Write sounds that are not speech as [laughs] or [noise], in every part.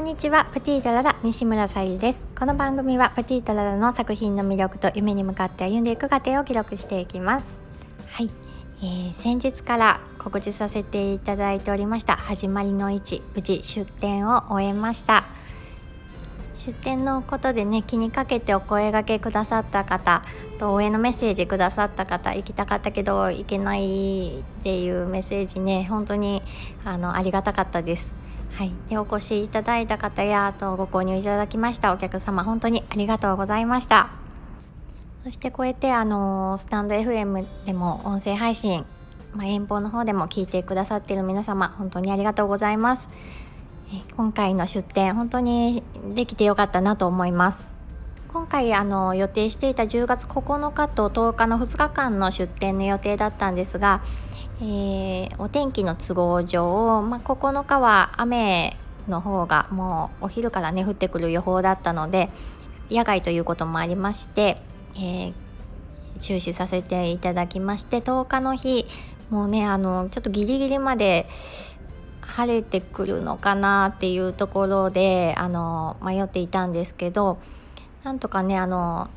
んにちはプティダララ西村さゆりです。この番組はプティダララの作品の魅力と夢に向かって歩んでいく過程を記録していきます。はい、えー、先日から告知させていただいておりました始まりの位置無事出店を終えました。出店のことでね気にかけてお声がけくださった方と応援のメッセージくださった方行きたかったけど行けないっていうメッセージね本当にあのありがたかったです。はい、でお越しいただいた方やとご購入いただきましたお客様本当にありがとうございました。そしてこうやってあのスタンド FM でも音声配信、まあ、遠方の方でも聞いてくださっている皆様本当にありがとうございます。今回の出店本当にできてよかったなと思います。今回あの予定していた10月9日と10日の2日間の出店の予定だったんですがえー、お天気の都合上、まあ、9日は雨の方がもうお昼からね降ってくる予報だったので野外ということもありまして、えー、中止させていただきまして10日の日もうねあのちょっとギリギリまで晴れてくるのかなっていうところであの迷っていたんですけどなんとかねあの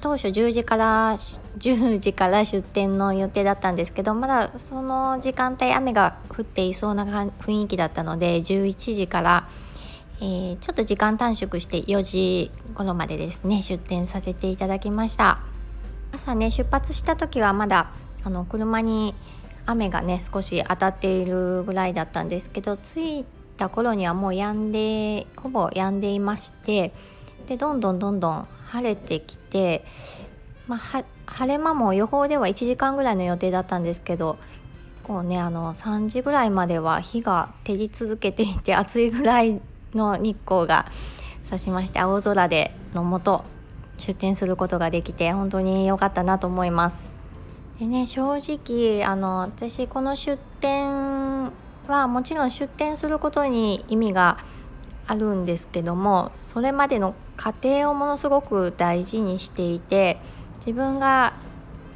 当初10時から10時から出店の予定だったんですけどまだその時間帯雨が降っていそうな雰囲気だったので11時から、えー、ちょっと時間短縮して4時頃までですね出店させていただきました。朝ね出発した時はまだあの車に雨がね少し当たっているぐらいだったんですけど着いた頃にはもう止んでほぼ止んでいましてでどんどんどんどん晴れてきて、まあ、晴れ間も予報では1時間ぐらいの予定だったんですけどこうねあの3時ぐらいまでは日が照り続けていて [laughs] 暑いぐらいの日光が差しまして青空でのもと出店することができて本当に良かったなと思います。でね正直あの私この出店はもちろん出店することに意味があるんですけどもそれまでの過程をものすごく大事にしていて自分が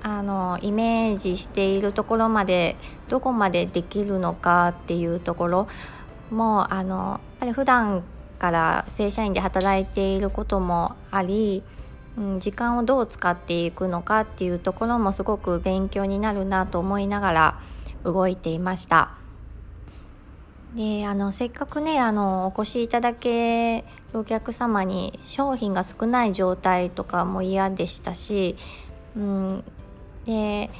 あのイメージしているところまでどこまでできるのかっていうところもあのやっぱり普段から正社員で働いていることもあり、うん、時間をどう使っていくのかっていうところもすごく勉強になるなと思いながら動いていました。であのせっかくねあのお越しいただけお客様に商品が少ない状態とかも嫌でしたし、うん、で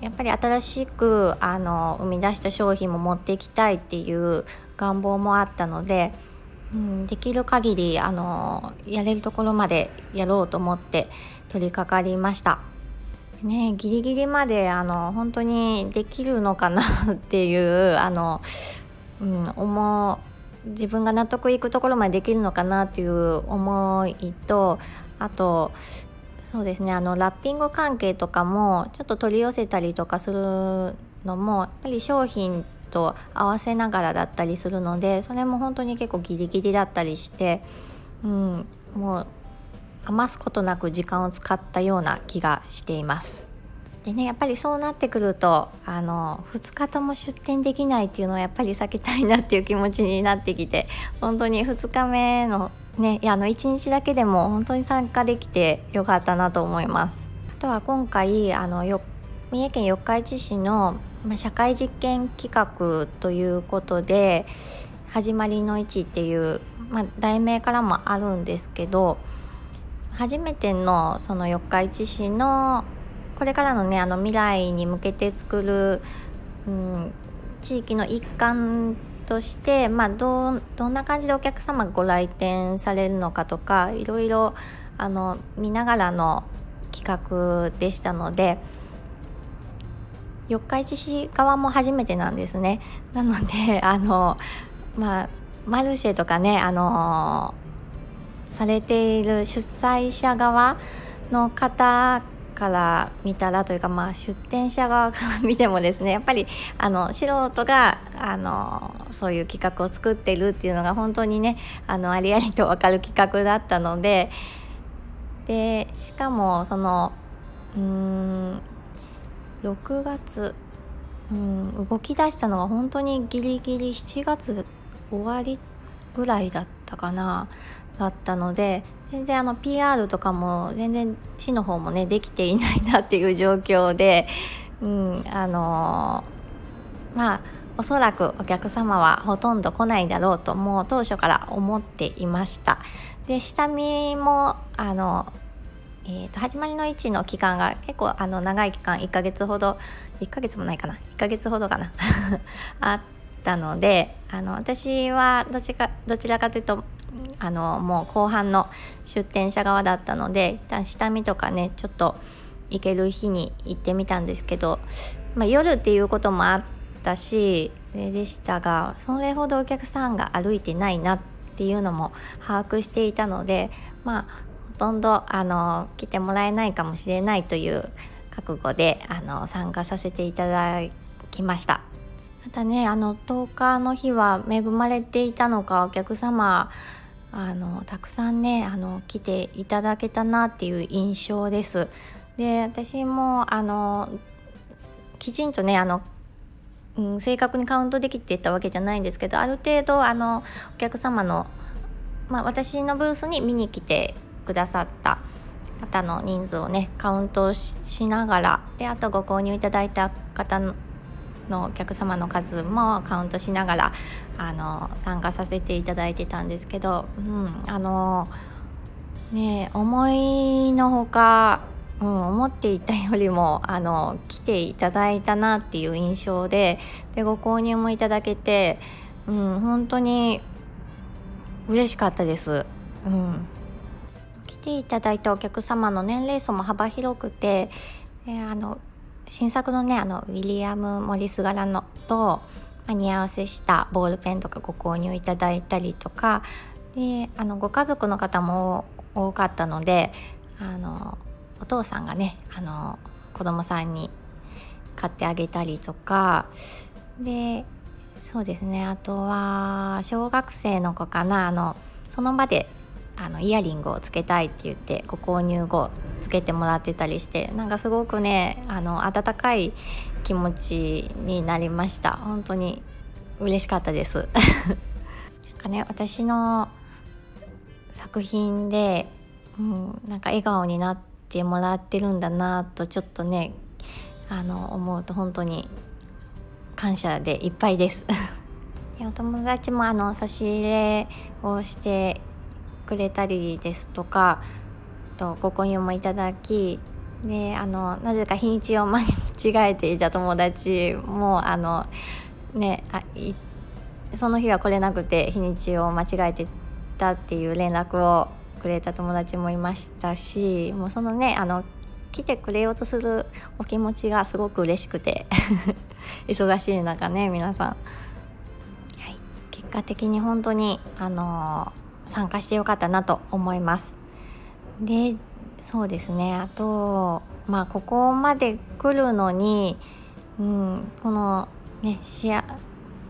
やっぱり新しくあの生み出した商品も持っていきたいっていう願望もあったので、うん、できる限りありやれるところまでやろうと思って取り掛かりました。ね、ギリギリまであの本当にできるのかなっていうあのうん、思う自分が納得いくところまでできるのかなっていう思いとあとそうですねあのラッピング関係とかもちょっと取り寄せたりとかするのもやっぱり商品と合わせながらだったりするのでそれも本当に結構ギリギリだったりして、うん、もう余すことなく時間を使ったような気がしています。でねやっぱりそうなってくるとあの2日とも出店できないっていうのはやっぱり避けたいなっていう気持ちになってきて本当に2日目のねあの1日だけでも本当に参加できてよかったなと思います。あとは今回あのよ三重県四日市市の、社会実験企画ということで「始まりの位置」っていう、まあ、題名からもあるんですけど初めてのその四日市市のこれからのねあの未来に向けて作る、うん、地域の一環として、まあ、どどんな感じでお客様がご来店されるのかとかいろいろあの見ながらの企画でしたので四日市市側も初めてなんですね。なので [laughs] あの、まあ、マルシェとかねあのされている主催者側の方から見たらというか、まあ、出店者側から見てもですね [laughs] やっぱりあの素人があのそういう企画を作ってるっていうのが本当にねあのありありと分かる企画だったのででしかもそのうん6月うん動き出したのが本当にギリギリ7月終わりぐらいだったかなだったので全然あの PR とかも全然市の方もねできていないなっていう状況で、うん、あのー、まあおそらくお客様はほとんど来ないだろうともう当初から思っていました。で下見もあの、えーと、始まりの位置の期間が結構あの長い期間1ヶ月ほど1ヶ月もないかな。1ヶ月ほどかな。[laughs] あったのであの私はどちらかどちらかというとあのもう後半の出店者側だったので一旦下見とかねちょっと行ける日に行ってみたんですけど、まあ、夜っていうこともあったしでしたがそれほどお客さんが歩いてないなっていうのも把握していたのでまあほとんどあの来てもらえないかもしれないという覚悟であの参加させていただきました。またねあの10日の日は恵まれていたのかお客様あのたくさんねあの来ていただけたなっていう印象です。で私もあのきちんとねあのうん、正確にカウントできていたわけじゃないんですけどある程度あのお客様の、まあ、私のブースに見に来てくださった方の人数をねカウントしながらであとご購入いただいた方のお客様の数もカウントしながらあの参加させていただいてたんですけど、うん、あのね思いのほかうん、思っていたよりもあの来ていただいたなっていう印象ででご購入もいただけて、うん、本当に嬉しかったです。うん、来ていただいたお客様の年齢層も幅広くてであの新作のねあのウィリアム・モリス柄のと似合わせしたボールペンとかご購入いただいたりとかであのご家族の方も多かったのであのお父さんがねあの子供さんに買ってあげたりとかでそうですねあとは小学生の子かなあのその場であのイヤリングをつけたいって言ってご購入後つけてもらってたりしてなんかすごくねあの温かい気持ちになりました。本当に嬉しかったです。[laughs] なんかね私の作品で、うん、なんか笑顔になってもらってるんだなとちょっとねあの思うと本当に感謝でいっぱいです。[laughs] お友達もあの差し入れをしてくれたりですとかとご購入もいただきであのなぜか日にちを間違えていた友達もあのねあその日は来れなくて日にちを間違えてたっていう連絡をくれた友達もいましたしもうそのねあの来てくれようとするお気持ちがすごく嬉しくて [laughs] 忙しい中ね皆さん、はい、結果的に本当にあの参加してよかったなと思いますでそうですねあとまあここまで来るのに、うん、このねしや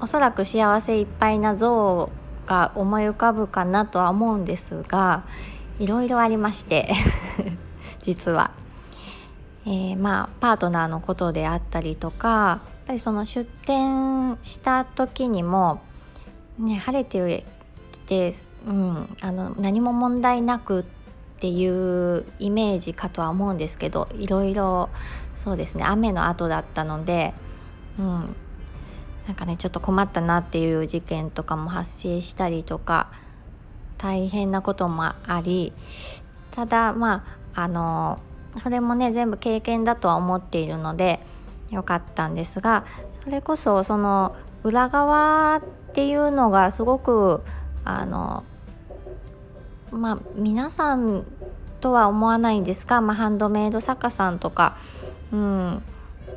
おそらく幸せいっぱいな像が思い浮かぶかなとは思うんですがいろいろありまして [laughs] 実は。えー、まあパートナーのことであったりとかやっぱりその出店した時にも、ね、晴れてきて、うん、あの何も問題なくっていうイメージかとは思うんですけどいろいろそうですね雨の後だったので、うん、なんかねちょっと困ったなっていう事件とかも発生したりとか大変なこともありただまああのそれもね全部経験だとは思っているのでよかったんですがそれこそその裏側っていうのがすごくあのまあ皆さんとは思わないんですが、まあ、ハンドメイド作家さんとか、うん、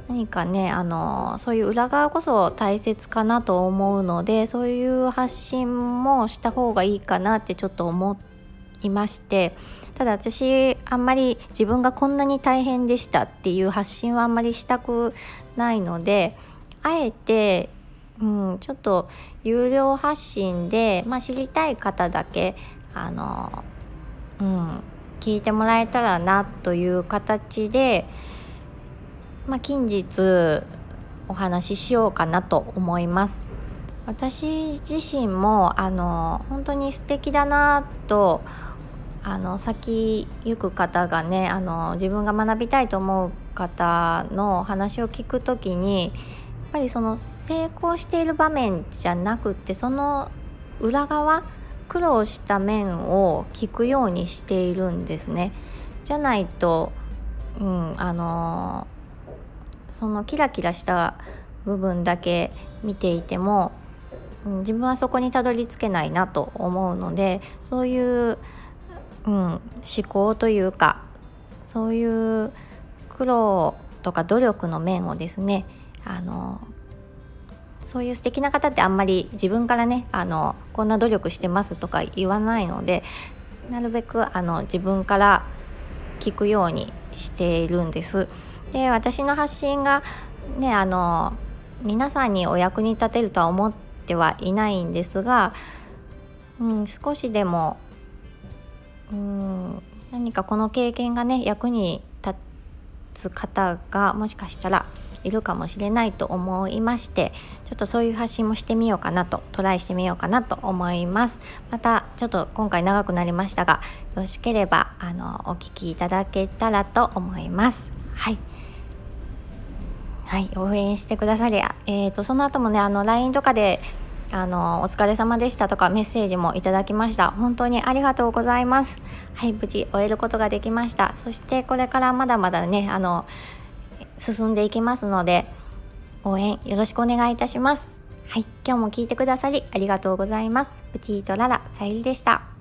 何かねあのそういう裏側こそ大切かなと思うのでそういう発信もした方がいいかなってちょっと思いまして。ただ私あんまり自分がこんなに大変でしたっていう発信はあんまりしたくないのであえて、うん、ちょっと有料発信で、まあ、知りたい方だけあの、うん、聞いてもらえたらなという形でまあ、近日お話ししようかなと思います。私自身もあの本当に素敵だなとあの先行く方がねあの自分が学びたいと思う方の話を聞く時にやっぱりその成功している場面じゃなくてその裏側苦労した面を聞くようにしているんですね。じゃないと、うん、あのそのキラキラした部分だけ見ていても、うん、自分はそこにたどり着けないなと思うのでそういう、うん、思考というかそういう苦労とか努力の面をですねあのそういう素敵な方ってあんまり自分からねあのこんな努力してますとか言わないのでなるべくあの自分から聞くようにしているんです。で私の発信がねあの皆さんにお役に立てるとは思ってはいないんですが、うん、少しでも、うん、何かこの経験がね役に立つ方がもしかしたらいるかもしれないと思いましてちょっとそういう発信もしてみようかなとトライしてみようかなと思います。またちょっと今回長くなりましたがよろしければあのお聞きいただけたらと思います。はい。はい、応援してくださり、えーと、その後もねあの LINE とかであのお疲れ様でしたとかメッセージもいただきました。本当にありがとうございます。はい無事終えることができました。そしてこれからまだまだねあの進んでいきますので応援よろしくお願いいたします。はい今日も聞いてくださりありがとうございます。プティートララさゆりでした。